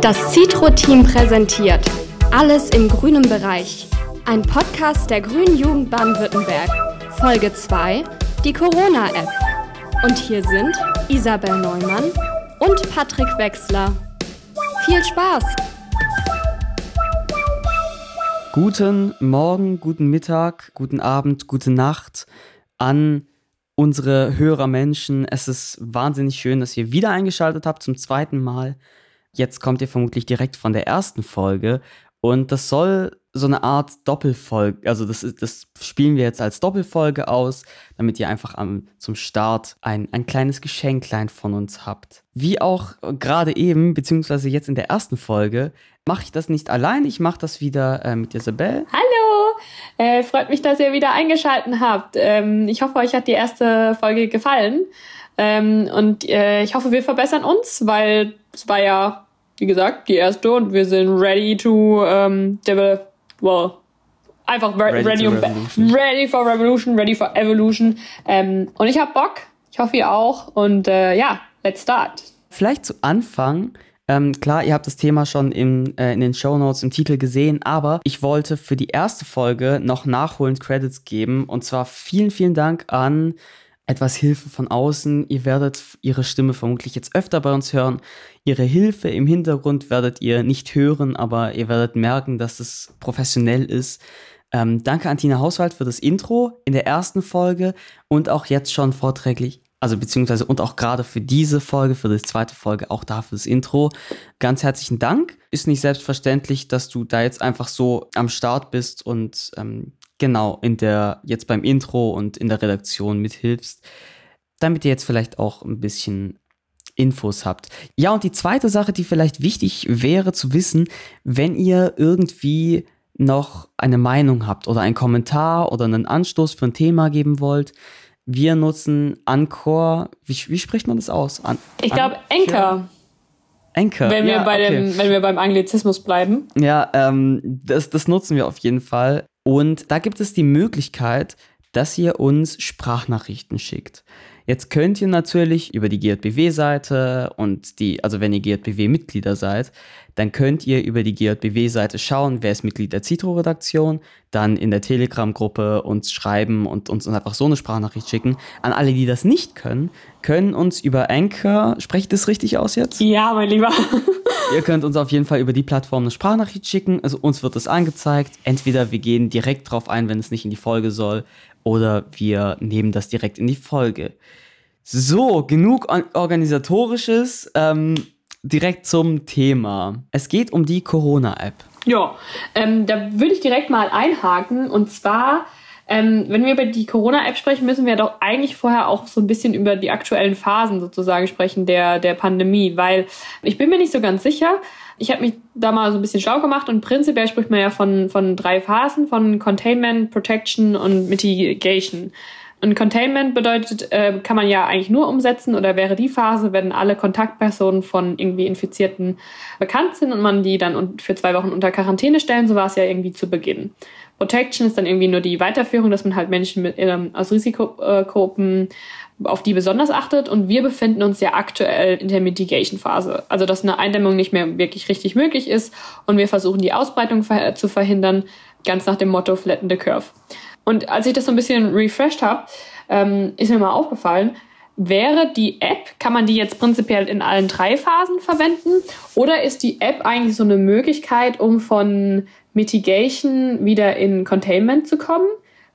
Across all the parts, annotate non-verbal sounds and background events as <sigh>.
Das Citro-Team präsentiert Alles im grünen Bereich. Ein Podcast der Grünen Jugend Baden-Württemberg. Folge 2, die Corona-App. Und hier sind Isabel Neumann und Patrick Wechsler. Viel Spaß! Guten Morgen, guten Mittag, guten Abend, gute Nacht an unsere Hörermenschen. Es ist wahnsinnig schön, dass ihr wieder eingeschaltet habt zum zweiten Mal. Jetzt kommt ihr vermutlich direkt von der ersten Folge und das soll so eine Art Doppelfolge, also das, das spielen wir jetzt als Doppelfolge aus, damit ihr einfach am, zum Start ein, ein kleines Geschenklein von uns habt. Wie auch gerade eben, beziehungsweise jetzt in der ersten Folge, mache ich das nicht allein, ich mache das wieder äh, mit Isabel. Hallo! Äh, freut mich, dass ihr wieder eingeschaltet habt. Ähm, ich hoffe, euch hat die erste Folge gefallen. Ähm, und äh, ich hoffe, wir verbessern uns, weil es war ja, wie gesagt, die erste und wir sind ready to ähm, develop, well, einfach re ready, ready, um, ready, for revolution, ready for evolution. Ähm, und ich habe Bock. Ich hoffe, ihr auch. Und äh, ja, let's start. Vielleicht zu Anfang ähm, klar, ihr habt das Thema schon im, äh, in den Show Notes im Titel gesehen, aber ich wollte für die erste Folge noch nachholend Credits geben. Und zwar vielen, vielen Dank an etwas Hilfe von außen. Ihr werdet ihre Stimme vermutlich jetzt öfter bei uns hören. Ihre Hilfe im Hintergrund werdet ihr nicht hören, aber ihr werdet merken, dass es professionell ist. Ähm, danke an Tina Hauswald für das Intro in der ersten Folge und auch jetzt schon vorträglich also beziehungsweise und auch gerade für diese Folge, für die zweite Folge, auch dafür das Intro. Ganz herzlichen Dank. Ist nicht selbstverständlich, dass du da jetzt einfach so am Start bist und ähm, genau in der, jetzt beim Intro und in der Redaktion mithilfst, damit ihr jetzt vielleicht auch ein bisschen Infos habt. Ja, und die zweite Sache, die vielleicht wichtig wäre zu wissen, wenn ihr irgendwie noch eine Meinung habt oder einen Kommentar oder einen Anstoß für ein Thema geben wollt, wir nutzen Anchor. Wie, wie spricht man das aus? An, ich glaube Anchor. Anchor. Wenn wir, ja, bei okay. dem, wenn wir beim Anglizismus bleiben. Ja, ähm, das, das nutzen wir auf jeden Fall. Und da gibt es die Möglichkeit, dass ihr uns Sprachnachrichten schickt. Jetzt könnt ihr natürlich über die GJBW-Seite und die, also wenn ihr GJBW-Mitglieder seid, dann könnt ihr über die GJBW-Seite schauen, wer ist Mitglied der Citro-Redaktion, dann in der Telegram-Gruppe uns schreiben und uns einfach so eine Sprachnachricht schicken. An alle, die das nicht können, können uns über Anchor, spreche ich das richtig aus jetzt? Ja, mein Lieber. <laughs> ihr könnt uns auf jeden Fall über die Plattform eine Sprachnachricht schicken. Also uns wird das angezeigt. Entweder wir gehen direkt drauf ein, wenn es nicht in die Folge soll, oder wir nehmen das direkt in die Folge. So, genug organisatorisches. Ähm, direkt zum Thema. Es geht um die Corona-App. Ja, ähm, da würde ich direkt mal einhaken. Und zwar, ähm, wenn wir über die Corona-App sprechen, müssen wir doch eigentlich vorher auch so ein bisschen über die aktuellen Phasen sozusagen sprechen der, der Pandemie, weil ich bin mir nicht so ganz sicher. Ich habe mich da mal so ein bisschen schlau gemacht und prinzipiell spricht man ja von, von drei Phasen, von Containment, Protection und Mitigation. Und Containment bedeutet, äh, kann man ja eigentlich nur umsetzen oder wäre die Phase, wenn alle Kontaktpersonen von irgendwie Infizierten bekannt sind und man die dann für zwei Wochen unter Quarantäne stellen. So war es ja irgendwie zu Beginn. Protection ist dann irgendwie nur die Weiterführung, dass man halt Menschen mit, ähm, aus Risikogruppen auf die besonders achtet. Und wir befinden uns ja aktuell in der Mitigation-Phase. Also, dass eine Eindämmung nicht mehr wirklich richtig möglich ist und wir versuchen, die Ausbreitung zu verhindern, ganz nach dem Motto Flatten the Curve. Und als ich das so ein bisschen refreshed habe, ähm, ist mir mal aufgefallen, wäre die App, kann man die jetzt prinzipiell in allen drei Phasen verwenden? Oder ist die App eigentlich so eine Möglichkeit, um von Mitigation wieder in Containment zu kommen?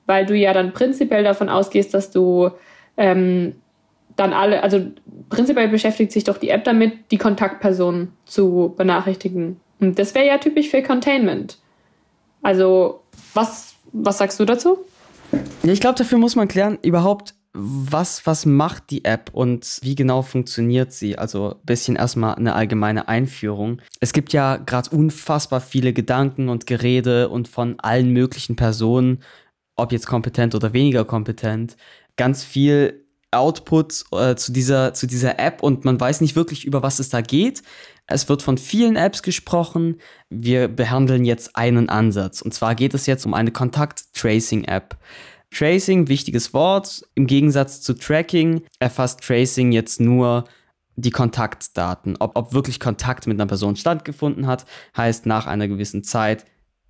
Weil du ja dann prinzipiell davon ausgehst, dass du ähm, dann alle, also prinzipiell beschäftigt sich doch die App damit, die Kontaktpersonen zu benachrichtigen. Und das wäre ja typisch für Containment. Also, was was sagst du dazu? Ja, ich glaube, dafür muss man klären, überhaupt, was, was macht die App und wie genau funktioniert sie? Also ein bisschen erstmal eine allgemeine Einführung. Es gibt ja gerade unfassbar viele Gedanken und Gerede und von allen möglichen Personen, ob jetzt kompetent oder weniger kompetent, ganz viel Output äh, zu, dieser, zu dieser App und man weiß nicht wirklich, über was es da geht. Es wird von vielen Apps gesprochen. Wir behandeln jetzt einen Ansatz. Und zwar geht es jetzt um eine Kontakt-Tracing-App. Tracing, wichtiges Wort. Im Gegensatz zu Tracking erfasst Tracing jetzt nur die Kontaktdaten. Ob, ob wirklich Kontakt mit einer Person stattgefunden hat, heißt nach einer gewissen Zeit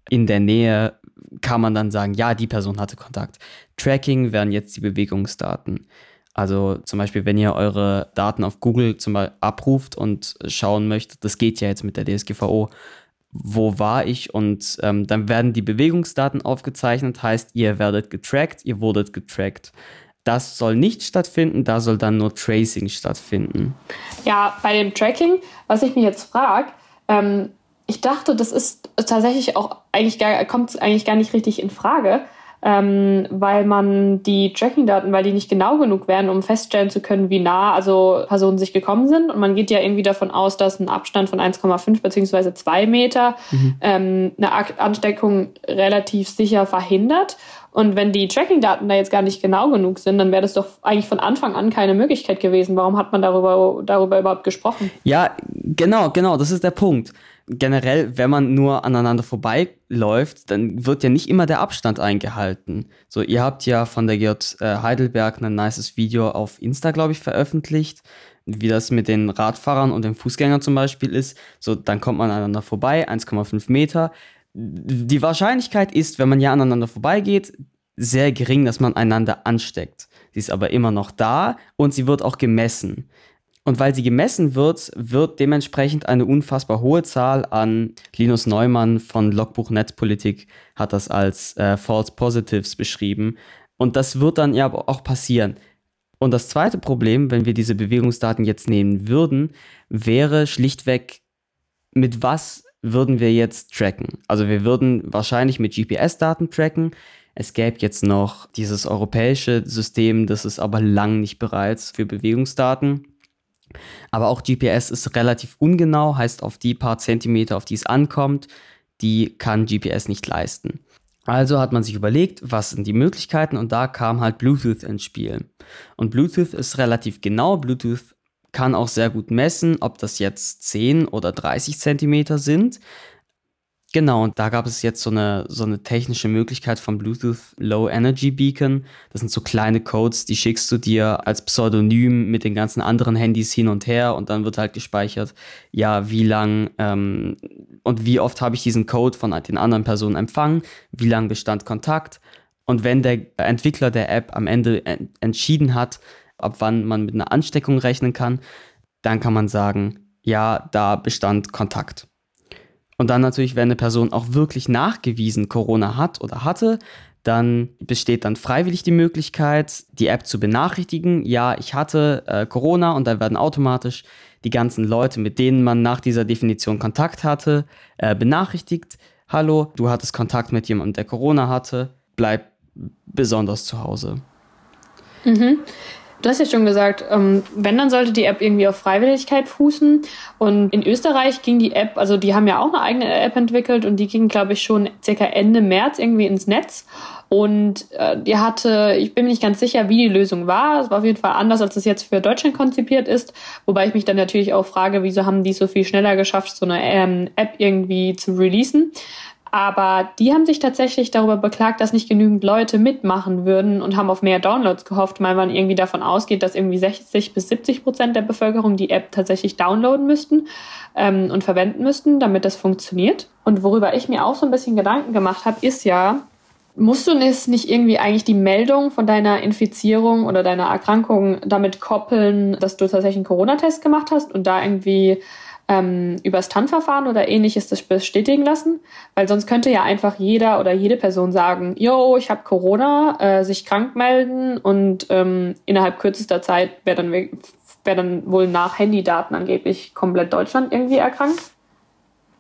in der Nähe kann man dann sagen, ja, die Person hatte Kontakt. Tracking wären jetzt die Bewegungsdaten. Also zum Beispiel, wenn ihr eure Daten auf Google zum Beispiel abruft und schauen möchtet, das geht ja jetzt mit der DSGVO, wo war ich und ähm, dann werden die Bewegungsdaten aufgezeichnet, heißt, ihr werdet getrackt, ihr wurdet getrackt. Das soll nicht stattfinden, da soll dann nur Tracing stattfinden. Ja, bei dem Tracking, was ich mich jetzt frage, ähm, ich dachte, das ist tatsächlich auch eigentlich gar, kommt eigentlich gar nicht richtig in Frage, ähm, weil man die Tracking-Daten, weil die nicht genau genug wären, um feststellen zu können, wie nah also Personen sich gekommen sind. Und man geht ja irgendwie davon aus, dass ein Abstand von 1,5 bzw. 2 Meter mhm. ähm, eine Ansteckung relativ sicher verhindert. Und wenn die Tracking-Daten da jetzt gar nicht genau genug sind, dann wäre das doch eigentlich von Anfang an keine Möglichkeit gewesen. Warum hat man darüber, darüber überhaupt gesprochen? Ja, genau, genau, das ist der Punkt generell, wenn man nur aneinander vorbeiläuft, dann wird ja nicht immer der Abstand eingehalten. So, ihr habt ja von der GJ äh, Heidelberg ein nices Video auf Insta, glaube ich, veröffentlicht, wie das mit den Radfahrern und den Fußgängern zum Beispiel ist. So, dann kommt man aneinander vorbei, 1,5 Meter. Die Wahrscheinlichkeit ist, wenn man ja aneinander vorbeigeht, sehr gering, dass man einander ansteckt. Sie ist aber immer noch da und sie wird auch gemessen. Und weil sie gemessen wird, wird dementsprechend eine unfassbar hohe Zahl an Linus Neumann von Logbuch Netzpolitik hat das als äh, False Positives beschrieben. Und das wird dann ja auch passieren. Und das zweite Problem, wenn wir diese Bewegungsdaten jetzt nehmen würden, wäre schlichtweg, mit was würden wir jetzt tracken? Also wir würden wahrscheinlich mit GPS-Daten tracken. Es gäbe jetzt noch dieses europäische System, das ist aber lang nicht bereits für Bewegungsdaten. Aber auch GPS ist relativ ungenau, heißt auf die paar Zentimeter, auf die es ankommt, die kann GPS nicht leisten. Also hat man sich überlegt, was sind die Möglichkeiten und da kam halt Bluetooth ins Spiel. Und Bluetooth ist relativ genau. Bluetooth kann auch sehr gut messen, ob das jetzt 10 oder 30 Zentimeter sind. Genau, und da gab es jetzt so eine, so eine technische Möglichkeit von Bluetooth Low Energy Beacon. Das sind so kleine Codes, die schickst du dir als Pseudonym mit den ganzen anderen Handys hin und her und dann wird halt gespeichert, ja, wie lang ähm, und wie oft habe ich diesen Code von den anderen Personen empfangen, wie lang bestand Kontakt. Und wenn der Entwickler der App am Ende entschieden hat, ab wann man mit einer Ansteckung rechnen kann, dann kann man sagen, ja, da bestand Kontakt. Und dann natürlich, wenn eine Person auch wirklich nachgewiesen Corona hat oder hatte, dann besteht dann freiwillig die Möglichkeit, die App zu benachrichtigen. Ja, ich hatte äh, Corona und dann werden automatisch die ganzen Leute, mit denen man nach dieser Definition Kontakt hatte, äh, benachrichtigt. Hallo, du hattest Kontakt mit jemandem, der Corona hatte. Bleib besonders zu Hause. Mhm. Du hast ja schon gesagt, ähm, wenn, dann sollte die App irgendwie auf Freiwilligkeit fußen. Und in Österreich ging die App, also die haben ja auch eine eigene App entwickelt und die ging, glaube ich, schon circa Ende März irgendwie ins Netz. Und äh, die hatte, ich bin mir nicht ganz sicher, wie die Lösung war. Es war auf jeden Fall anders, als es jetzt für Deutschland konzipiert ist. Wobei ich mich dann natürlich auch frage, wieso haben die so viel schneller geschafft, so eine ähm, App irgendwie zu releasen. Aber die haben sich tatsächlich darüber beklagt, dass nicht genügend Leute mitmachen würden und haben auf mehr Downloads gehofft, weil man irgendwie davon ausgeht, dass irgendwie 60 bis 70 Prozent der Bevölkerung die App tatsächlich downloaden müssten ähm, und verwenden müssten, damit das funktioniert. Und worüber ich mir auch so ein bisschen Gedanken gemacht habe, ist ja, musst du nicht irgendwie eigentlich die Meldung von deiner Infizierung oder deiner Erkrankung damit koppeln, dass du tatsächlich einen Corona-Test gemacht hast und da irgendwie ähm, übers TAN-Verfahren oder ähnliches das bestätigen lassen, weil sonst könnte ja einfach jeder oder jede Person sagen, yo, ich habe Corona, äh, sich krank melden und ähm, innerhalb kürzester Zeit wäre dann, wär dann wohl nach Handydaten angeblich komplett Deutschland irgendwie erkrankt.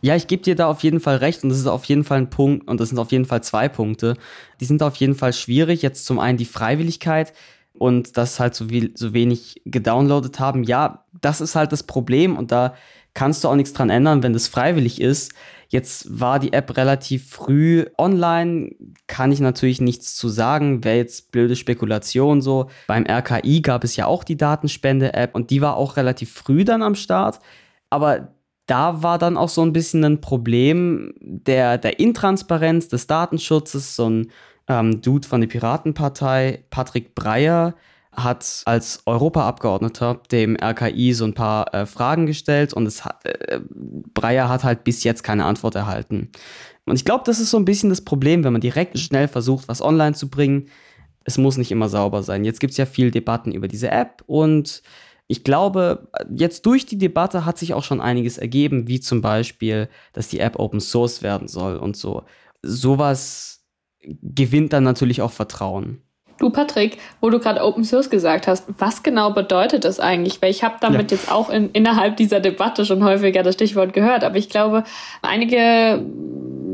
Ja, ich gebe dir da auf jeden Fall recht und das ist auf jeden Fall ein Punkt und das sind auf jeden Fall zwei Punkte. Die sind auf jeden Fall schwierig. Jetzt zum einen die Freiwilligkeit und das halt so, wie, so wenig gedownloadet haben. Ja, das ist halt das Problem und da kannst du auch nichts dran ändern, wenn das freiwillig ist. Jetzt war die App relativ früh online, kann ich natürlich nichts zu sagen, wäre jetzt blöde Spekulation so. Beim RKI gab es ja auch die Datenspende-App und die war auch relativ früh dann am Start. Aber da war dann auch so ein bisschen ein Problem der, der Intransparenz des Datenschutzes, so ein ähm, Dude von der Piratenpartei, Patrick Breyer, hat als Europaabgeordneter dem RKI so ein paar äh, Fragen gestellt und es hat, äh, Breyer hat halt bis jetzt keine Antwort erhalten. Und ich glaube, das ist so ein bisschen das Problem, wenn man direkt schnell versucht, was online zu bringen. Es muss nicht immer sauber sein. Jetzt gibt es ja viel Debatten über diese App und ich glaube, jetzt durch die Debatte hat sich auch schon einiges ergeben, wie zum Beispiel, dass die App Open Source werden soll und so. Sowas gewinnt dann natürlich auch Vertrauen. Du, Patrick, wo du gerade Open Source gesagt hast, was genau bedeutet das eigentlich? Weil ich habe damit ja. jetzt auch in, innerhalb dieser Debatte schon häufiger das Stichwort gehört, aber ich glaube, einige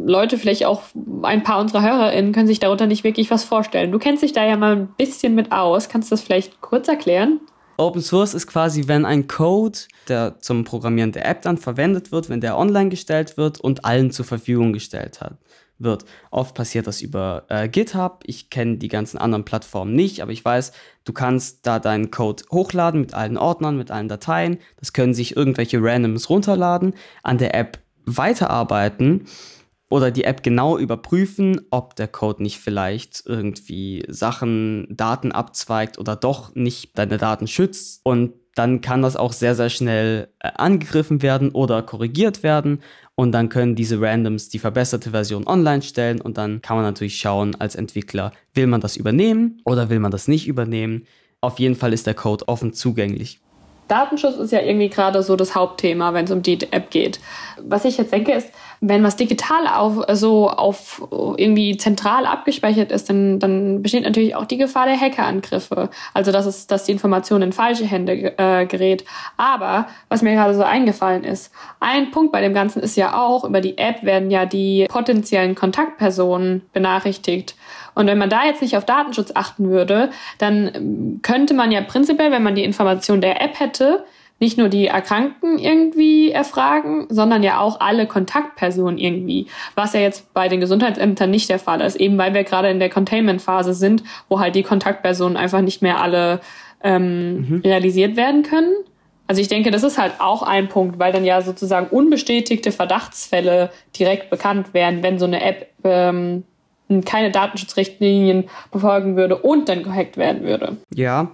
Leute, vielleicht auch ein paar unserer HörerInnen, können sich darunter nicht wirklich was vorstellen. Du kennst dich da ja mal ein bisschen mit aus. Kannst du das vielleicht kurz erklären? Open Source ist quasi, wenn ein Code, der zum Programmieren der App dann verwendet wird, wenn der online gestellt wird und allen zur Verfügung gestellt hat wird. Oft passiert das über äh, GitHub. Ich kenne die ganzen anderen Plattformen nicht, aber ich weiß, du kannst da deinen Code hochladen mit allen Ordnern, mit allen Dateien. Das können sich irgendwelche Randoms runterladen, an der App weiterarbeiten oder die App genau überprüfen, ob der Code nicht vielleicht irgendwie Sachen, Daten abzweigt oder doch nicht deine Daten schützt. Und dann kann das auch sehr, sehr schnell äh, angegriffen werden oder korrigiert werden und dann können diese Randoms die verbesserte Version online stellen und dann kann man natürlich schauen als Entwickler, will man das übernehmen oder will man das nicht übernehmen. Auf jeden Fall ist der Code offen zugänglich. Datenschutz ist ja irgendwie gerade so das Hauptthema, wenn es um die App geht. Was ich jetzt denke, ist, wenn was digital auf, so auf irgendwie zentral abgespeichert ist, dann, dann besteht natürlich auch die Gefahr der Hackerangriffe. Also dass es, dass die Information in falsche Hände äh, gerät. Aber was mir gerade so eingefallen ist, ein Punkt bei dem Ganzen ist ja auch, über die App werden ja die potenziellen Kontaktpersonen benachrichtigt. Und wenn man da jetzt nicht auf Datenschutz achten würde, dann könnte man ja prinzipiell, wenn man die Information der App hätte, nicht nur die Erkrankten irgendwie erfragen, sondern ja auch alle Kontaktpersonen irgendwie, was ja jetzt bei den Gesundheitsämtern nicht der Fall ist, eben weil wir gerade in der Containment-Phase sind, wo halt die Kontaktpersonen einfach nicht mehr alle ähm, mhm. realisiert werden können. Also ich denke, das ist halt auch ein Punkt, weil dann ja sozusagen unbestätigte Verdachtsfälle direkt bekannt werden, wenn so eine App ähm, keine Datenschutzrichtlinien befolgen würde und dann gehackt werden würde. Ja,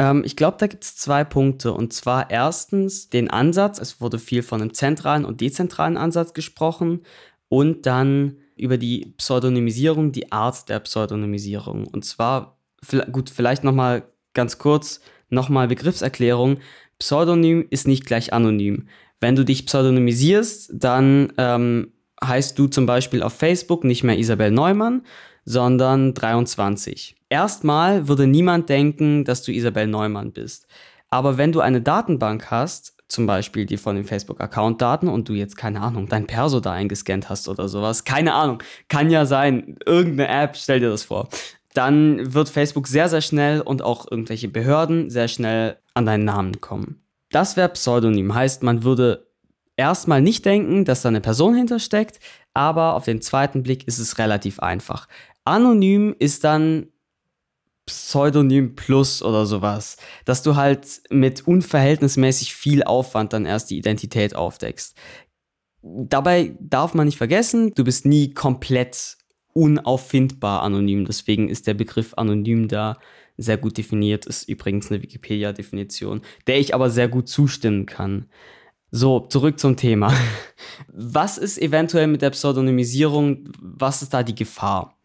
ähm, ich glaube, da gibt es zwei Punkte. Und zwar erstens den Ansatz. Es wurde viel von einem zentralen und dezentralen Ansatz gesprochen. Und dann über die Pseudonymisierung, die Art der Pseudonymisierung. Und zwar, gut, vielleicht nochmal ganz kurz, nochmal Begriffserklärung. Pseudonym ist nicht gleich anonym. Wenn du dich pseudonymisierst, dann ähm, heißt du zum Beispiel auf Facebook nicht mehr Isabel Neumann, sondern 23. Erstmal würde niemand denken, dass du Isabel Neumann bist. Aber wenn du eine Datenbank hast, zum Beispiel die von den Facebook-Account-Daten und du jetzt, keine Ahnung, dein Perso da eingescannt hast oder sowas, keine Ahnung, kann ja sein, irgendeine App, stell dir das vor, dann wird Facebook sehr, sehr schnell und auch irgendwelche Behörden sehr schnell an deinen Namen kommen. Das wäre Pseudonym, heißt, man würde erstmal nicht denken, dass da eine Person hintersteckt, aber auf den zweiten Blick ist es relativ einfach. Anonym ist dann Pseudonym Plus oder sowas, dass du halt mit unverhältnismäßig viel Aufwand dann erst die Identität aufdeckst. Dabei darf man nicht vergessen, du bist nie komplett unauffindbar anonym. Deswegen ist der Begriff anonym da sehr gut definiert. Ist übrigens eine Wikipedia-Definition, der ich aber sehr gut zustimmen kann. So, zurück zum Thema. <laughs> Was ist eventuell mit der Pseudonymisierung? Was ist da die Gefahr?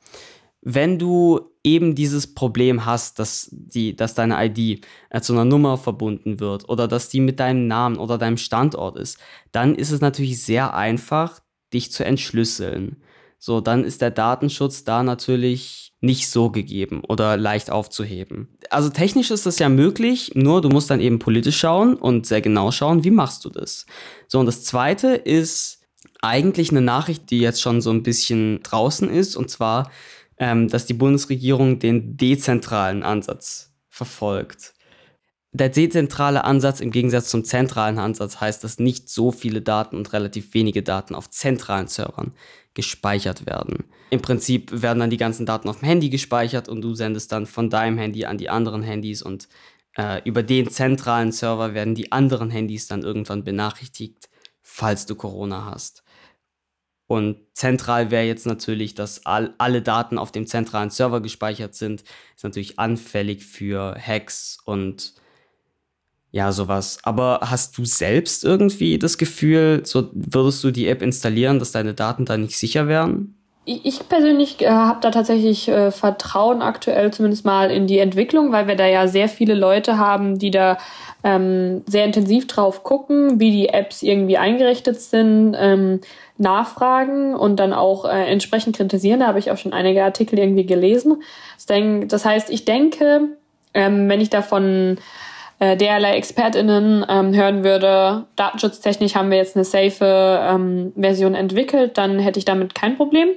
wenn du eben dieses Problem hast, dass, die, dass deine ID äh, zu einer Nummer verbunden wird oder dass die mit deinem Namen oder deinem Standort ist, dann ist es natürlich sehr einfach, dich zu entschlüsseln. So, dann ist der Datenschutz da natürlich nicht so gegeben oder leicht aufzuheben. Also technisch ist das ja möglich, nur du musst dann eben politisch schauen und sehr genau schauen, wie machst du das. So, und das zweite ist eigentlich eine Nachricht, die jetzt schon so ein bisschen draußen ist, und zwar ähm, dass die Bundesregierung den dezentralen Ansatz verfolgt. Der dezentrale Ansatz im Gegensatz zum zentralen Ansatz heißt, dass nicht so viele Daten und relativ wenige Daten auf zentralen Servern gespeichert werden. Im Prinzip werden dann die ganzen Daten auf dem Handy gespeichert und du sendest dann von deinem Handy an die anderen Handys und äh, über den zentralen Server werden die anderen Handys dann irgendwann benachrichtigt, falls du Corona hast. Und zentral wäre jetzt natürlich, dass all, alle Daten auf dem zentralen Server gespeichert sind. Ist natürlich anfällig für Hacks und ja, sowas. Aber hast du selbst irgendwie das Gefühl, so würdest du die App installieren, dass deine Daten da nicht sicher wären? Ich persönlich äh, habe da tatsächlich äh, Vertrauen aktuell zumindest mal in die Entwicklung, weil wir da ja sehr viele Leute haben, die da ähm, sehr intensiv drauf gucken, wie die Apps irgendwie eingerichtet sind, ähm, nachfragen und dann auch äh, entsprechend kritisieren. Da habe ich auch schon einige Artikel irgendwie gelesen. Das heißt, ich denke, ähm, wenn ich davon äh, derlei ExpertInnen ähm, hören würde, datenschutztechnisch haben wir jetzt eine safe ähm, Version entwickelt, dann hätte ich damit kein Problem.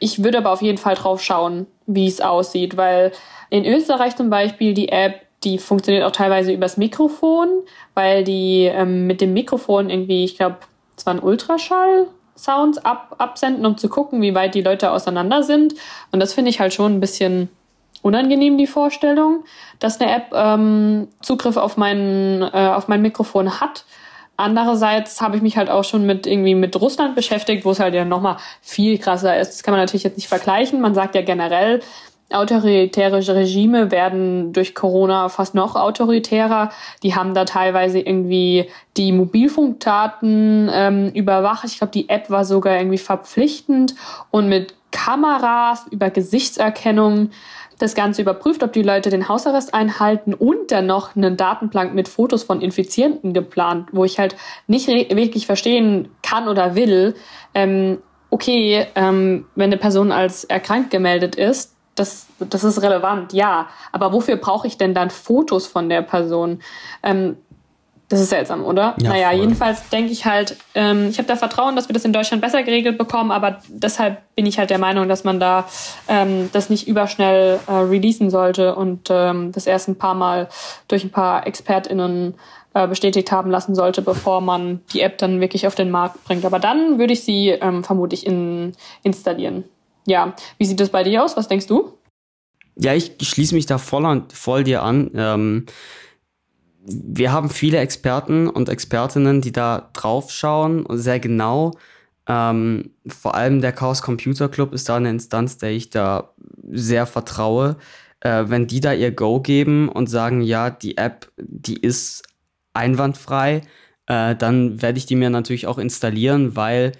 Ich würde aber auf jeden Fall drauf schauen, wie es aussieht, weil in Österreich zum Beispiel die App, die funktioniert auch teilweise übers Mikrofon, weil die ähm, mit dem Mikrofon irgendwie, ich glaube, es war ein Ultraschall Sounds ab, absenden, um zu gucken, wie weit die Leute auseinander sind. Und das finde ich halt schon ein bisschen unangenehm, die Vorstellung, dass eine App ähm, Zugriff auf mein, äh, auf mein Mikrofon hat. Andererseits habe ich mich halt auch schon mit irgendwie mit Russland beschäftigt, wo es halt ja nochmal viel krasser ist. Das kann man natürlich jetzt nicht vergleichen. Man sagt ja generell, autoritäre Regime werden durch Corona fast noch autoritärer. Die haben da teilweise irgendwie die Mobilfunkdaten ähm, überwacht. Ich glaube, die App war sogar irgendwie verpflichtend und mit Kameras über Gesichtserkennung das Ganze überprüft, ob die Leute den Hausarrest einhalten und dann noch einen Datenplank mit Fotos von Infizierten geplant, wo ich halt nicht wirklich verstehen kann oder will, ähm, okay, ähm, wenn eine Person als erkrankt gemeldet ist, das, das ist relevant, ja. Aber wofür brauche ich denn dann Fotos von der Person? Ähm, das ist seltsam, oder? Ja, naja, voll. jedenfalls denke ich halt, ähm, ich habe da Vertrauen, dass wir das in Deutschland besser geregelt bekommen, aber deshalb bin ich halt der Meinung, dass man da ähm, das nicht überschnell äh, releasen sollte und ähm, das erst ein paar Mal durch ein paar ExpertInnen äh, bestätigt haben lassen sollte, bevor man die App dann wirklich auf den Markt bringt. Aber dann würde ich sie ähm, vermutlich in, installieren. Ja, wie sieht das bei dir aus? Was denkst du? Ja, ich schließe mich da voll, voll dir an. Ähm, wir haben viele Experten und Expertinnen, die da drauf schauen sehr genau. Ähm, vor allem der Chaos Computer Club ist da eine Instanz, der ich da sehr vertraue. Äh, wenn die da ihr Go geben und sagen, ja, die App, die ist einwandfrei, äh, dann werde ich die mir natürlich auch installieren, weil,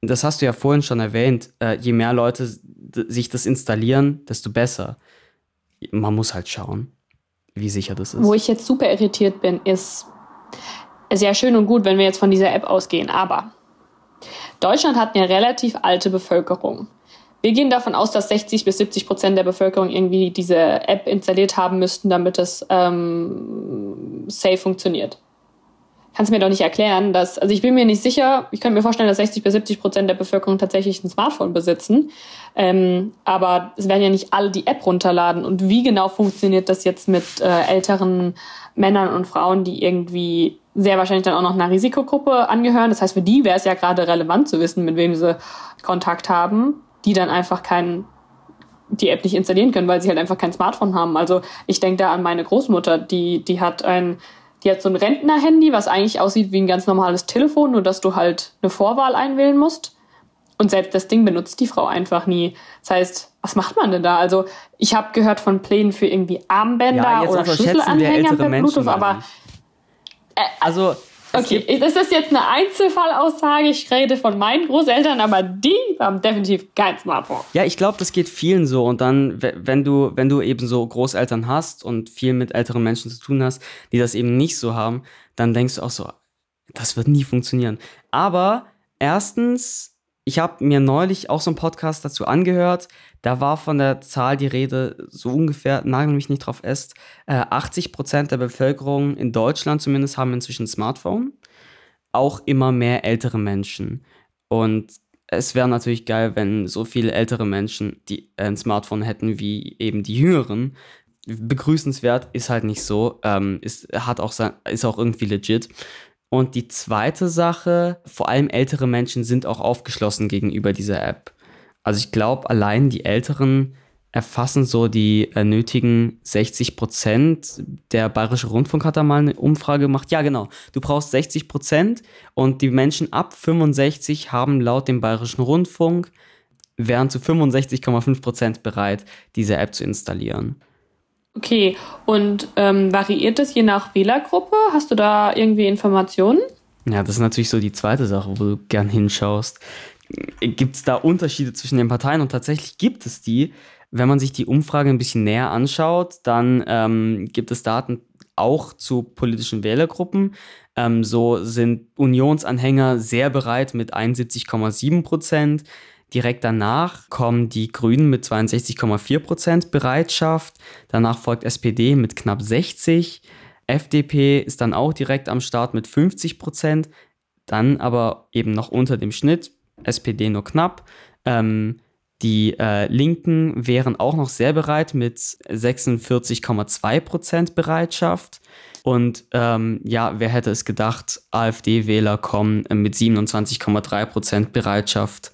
das hast du ja vorhin schon erwähnt, äh, je mehr Leute sich das installieren, desto besser. Man muss halt schauen wie sicher das ist. Wo ich jetzt super irritiert bin, ist sehr schön und gut, wenn wir jetzt von dieser App ausgehen, aber Deutschland hat eine relativ alte Bevölkerung. Wir gehen davon aus, dass 60 bis 70 Prozent der Bevölkerung irgendwie diese App installiert haben müssten, damit es ähm, safe funktioniert kannst mir doch nicht erklären, dass, also ich bin mir nicht sicher, ich könnte mir vorstellen, dass 60 bis 70 Prozent der Bevölkerung tatsächlich ein Smartphone besitzen. Ähm, aber es werden ja nicht alle die App runterladen. Und wie genau funktioniert das jetzt mit äh, älteren Männern und Frauen, die irgendwie sehr wahrscheinlich dann auch noch einer Risikogruppe angehören? Das heißt, für die wäre es ja gerade relevant zu wissen, mit wem sie Kontakt haben, die dann einfach keinen die App nicht installieren können, weil sie halt einfach kein Smartphone haben. Also ich denke da an meine Großmutter, die, die hat ein die hat so ein Rentner-Handy, was eigentlich aussieht wie ein ganz normales Telefon, nur dass du halt eine Vorwahl einwählen musst. Und selbst das Ding benutzt die Frau einfach nie. Das heißt, was macht man denn da? Also ich habe gehört von Plänen für irgendwie Armbänder ja, oder Schlüsselanhänger per Bluetooth, aber äh, also Okay, das ist jetzt eine Einzelfallaussage. Ich rede von meinen Großeltern, aber die haben definitiv kein Smartphone. Ja, ich glaube, das geht vielen so. Und dann, wenn du, wenn du eben so Großeltern hast und viel mit älteren Menschen zu tun hast, die das eben nicht so haben, dann denkst du auch so, das wird nie funktionieren. Aber erstens, ich habe mir neulich auch so einen Podcast dazu angehört. Da war von der Zahl die Rede, so ungefähr, nagel mich nicht drauf fest, äh, 80 Prozent der Bevölkerung in Deutschland zumindest haben inzwischen ein Smartphone. Auch immer mehr ältere Menschen. Und es wäre natürlich geil, wenn so viele ältere Menschen die ein Smartphone hätten wie eben die Jüngeren. Begrüßenswert ist halt nicht so, ähm, ist, hat auch sein, ist auch irgendwie legit. Und die zweite Sache, vor allem ältere Menschen sind auch aufgeschlossen gegenüber dieser App. Also ich glaube, allein die Älteren erfassen so die äh, nötigen 60 Prozent. Der Bayerische Rundfunk hat da mal eine Umfrage gemacht. Ja, genau. Du brauchst 60 Prozent und die Menschen ab 65 haben laut dem Bayerischen Rundfunk wären zu 65,5 Prozent bereit, diese App zu installieren. Okay, und ähm, variiert das je nach Wählergruppe? Hast du da irgendwie Informationen? Ja, das ist natürlich so die zweite Sache, wo du gern hinschaust. Gibt es da Unterschiede zwischen den Parteien? Und tatsächlich gibt es die. Wenn man sich die Umfrage ein bisschen näher anschaut, dann ähm, gibt es Daten auch zu politischen Wählergruppen. Ähm, so sind Unionsanhänger sehr bereit mit 71,7 Prozent. Direkt danach kommen die Grünen mit 62,4 Prozent Bereitschaft. Danach folgt SPD mit knapp 60. FDP ist dann auch direkt am Start mit 50 Prozent. Dann aber eben noch unter dem Schnitt. SPD nur knapp. Ähm, die äh, Linken wären auch noch sehr bereit mit 46,2 Prozent Bereitschaft. Und ähm, ja, wer hätte es gedacht, AfD-Wähler kommen mit 27,3 Prozent Bereitschaft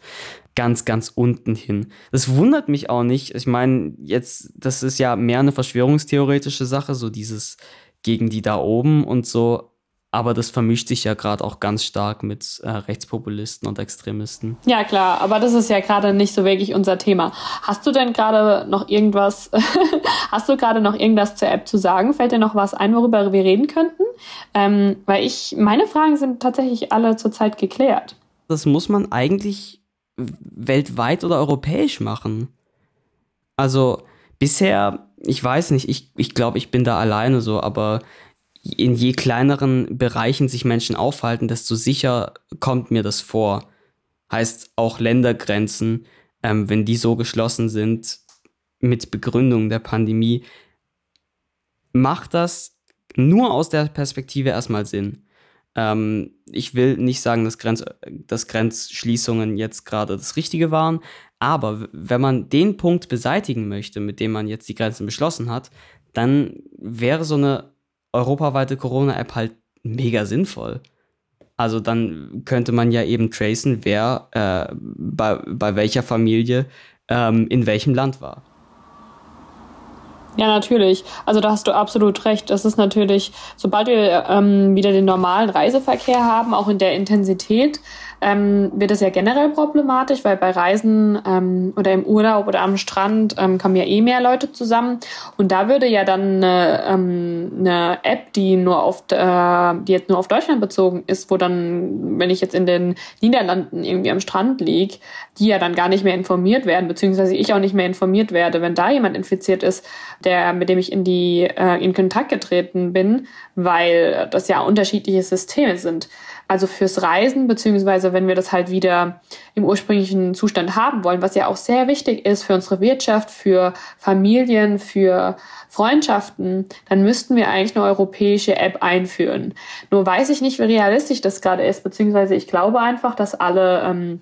ganz, ganz unten hin. Das wundert mich auch nicht. Ich meine, jetzt, das ist ja mehr eine verschwörungstheoretische Sache, so dieses gegen die da oben und so. Aber das vermischt sich ja gerade auch ganz stark mit äh, Rechtspopulisten und Extremisten. Ja, klar, aber das ist ja gerade nicht so wirklich unser Thema. Hast du denn gerade noch irgendwas, <laughs> hast du gerade noch irgendwas zur App zu sagen? Fällt dir noch was ein, worüber wir reden könnten? Ähm, weil ich, meine Fragen sind tatsächlich alle zurzeit geklärt. Das muss man eigentlich weltweit oder europäisch machen. Also bisher, ich weiß nicht, ich, ich glaube, ich bin da alleine so, aber in je kleineren Bereichen sich Menschen aufhalten, desto sicher kommt mir das vor. Heißt auch Ländergrenzen, ähm, wenn die so geschlossen sind mit Begründung der Pandemie, macht das nur aus der Perspektive erstmal Sinn. Ähm, ich will nicht sagen, dass, Grenz, dass Grenzschließungen jetzt gerade das Richtige waren, aber wenn man den Punkt beseitigen möchte, mit dem man jetzt die Grenzen beschlossen hat, dann wäre so eine europaweite Corona-App halt mega sinnvoll. Also dann könnte man ja eben tracen, wer äh, bei, bei welcher Familie ähm, in welchem Land war. Ja, natürlich. Also da hast du absolut recht. Das ist natürlich, sobald wir ähm, wieder den normalen Reiseverkehr haben, auch in der Intensität, ähm, wird es ja generell problematisch, weil bei Reisen ähm, oder im Urlaub oder am Strand ähm, kommen ja eh mehr Leute zusammen. Und da würde ja dann eine, ähm, eine App, die nur auf, äh, die jetzt nur auf Deutschland bezogen ist, wo dann, wenn ich jetzt in den Niederlanden irgendwie am Strand liege, die ja dann gar nicht mehr informiert werden, beziehungsweise ich auch nicht mehr informiert werde, wenn da jemand infiziert ist, der, mit dem ich in die, äh, in Kontakt getreten bin, weil das ja unterschiedliche Systeme sind. Also fürs Reisen, beziehungsweise wenn wir das halt wieder im ursprünglichen Zustand haben wollen, was ja auch sehr wichtig ist für unsere Wirtschaft, für Familien, für Freundschaften, dann müssten wir eigentlich eine europäische App einführen. Nur weiß ich nicht, wie realistisch das gerade ist, beziehungsweise ich glaube einfach, dass alle ähm,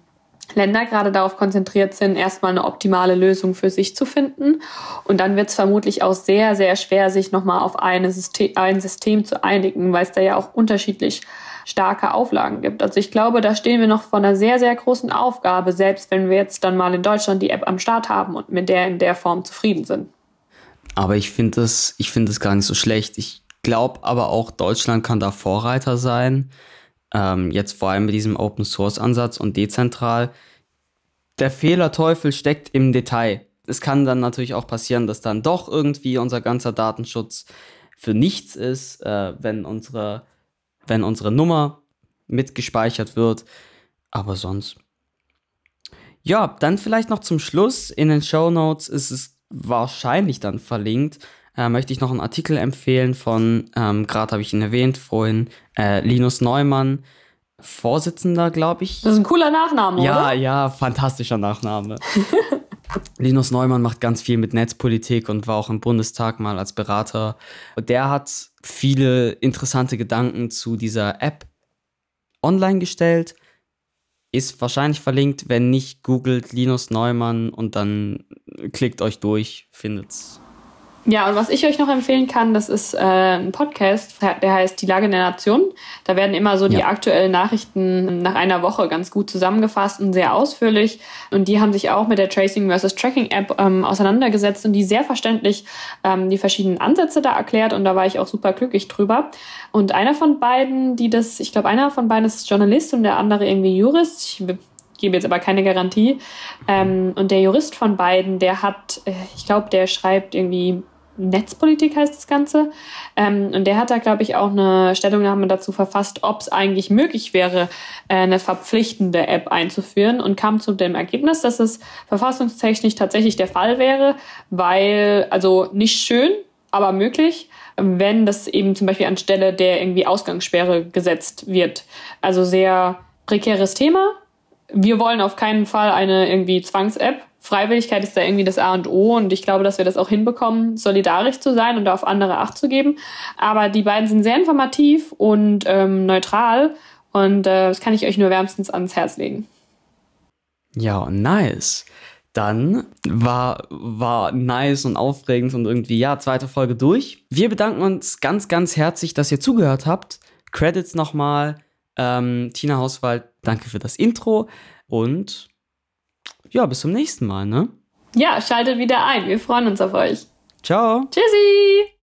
Länder gerade darauf konzentriert sind, erstmal eine optimale Lösung für sich zu finden. Und dann wird es vermutlich auch sehr, sehr schwer, sich nochmal auf eine System, ein System zu einigen, weil es da ja auch unterschiedlich starke Auflagen gibt. Also ich glaube, da stehen wir noch vor einer sehr, sehr großen Aufgabe, selbst wenn wir jetzt dann mal in Deutschland die App am Start haben und mit der in der Form zufrieden sind. Aber ich finde das, ich finde das gar nicht so schlecht. Ich glaube aber auch, Deutschland kann da Vorreiter sein ähm, jetzt vor allem mit diesem Open Source Ansatz und dezentral. Der Fehlerteufel steckt im Detail. Es kann dann natürlich auch passieren, dass dann doch irgendwie unser ganzer Datenschutz für nichts ist, äh, wenn, unsere, wenn unsere Nummer mitgespeichert wird. Aber sonst. Ja, dann vielleicht noch zum Schluss. In den Show Notes ist es wahrscheinlich dann verlinkt äh, möchte ich noch einen Artikel empfehlen von, ähm, gerade habe ich ihn erwähnt vorhin, äh, Linus Neumann, Vorsitzender, glaube ich. Das ist ein cooler Nachname, ja, oder? Ja, ja, fantastischer Nachname. <laughs> Linus Neumann macht ganz viel mit Netzpolitik und war auch im Bundestag mal als Berater. Und der hat viele interessante Gedanken zu dieser App online gestellt. Ist wahrscheinlich verlinkt. Wenn nicht, googelt Linus Neumann und dann klickt euch durch, findet's. Ja, und was ich euch noch empfehlen kann, das ist äh, ein Podcast, der heißt Die Lage der Nation. Da werden immer so ja. die aktuellen Nachrichten nach einer Woche ganz gut zusammengefasst und sehr ausführlich. Und die haben sich auch mit der Tracing versus Tracking App ähm, auseinandergesetzt und die sehr verständlich ähm, die verschiedenen Ansätze da erklärt. Und da war ich auch super glücklich drüber. Und einer von beiden, die das, ich glaube, einer von beiden ist Journalist und der andere irgendwie Jurist. Ich gebe jetzt aber keine Garantie. Ähm, und der Jurist von beiden, der hat, äh, ich glaube, der schreibt irgendwie Netzpolitik heißt das Ganze. Ähm, und der hat da, glaube ich, auch eine Stellungnahme dazu verfasst, ob es eigentlich möglich wäre, äh, eine verpflichtende App einzuführen und kam zu dem Ergebnis, dass es verfassungstechnisch tatsächlich der Fall wäre, weil, also nicht schön, aber möglich, wenn das eben zum Beispiel anstelle der irgendwie Ausgangssperre gesetzt wird. Also sehr prekäres Thema. Wir wollen auf keinen Fall eine irgendwie Zwangs-App Freiwilligkeit ist da irgendwie das A und O und ich glaube, dass wir das auch hinbekommen, solidarisch zu sein und auf andere Acht zu geben. Aber die beiden sind sehr informativ und ähm, neutral und äh, das kann ich euch nur wärmstens ans Herz legen. Ja, nice. Dann war, war nice und aufregend und irgendwie, ja, zweite Folge durch. Wir bedanken uns ganz, ganz herzlich, dass ihr zugehört habt. Credits nochmal. Ähm, Tina Hauswald, danke für das Intro und ja, bis zum nächsten Mal, ne? Ja, schaltet wieder ein. Wir freuen uns auf euch. Ciao. Tschüssi.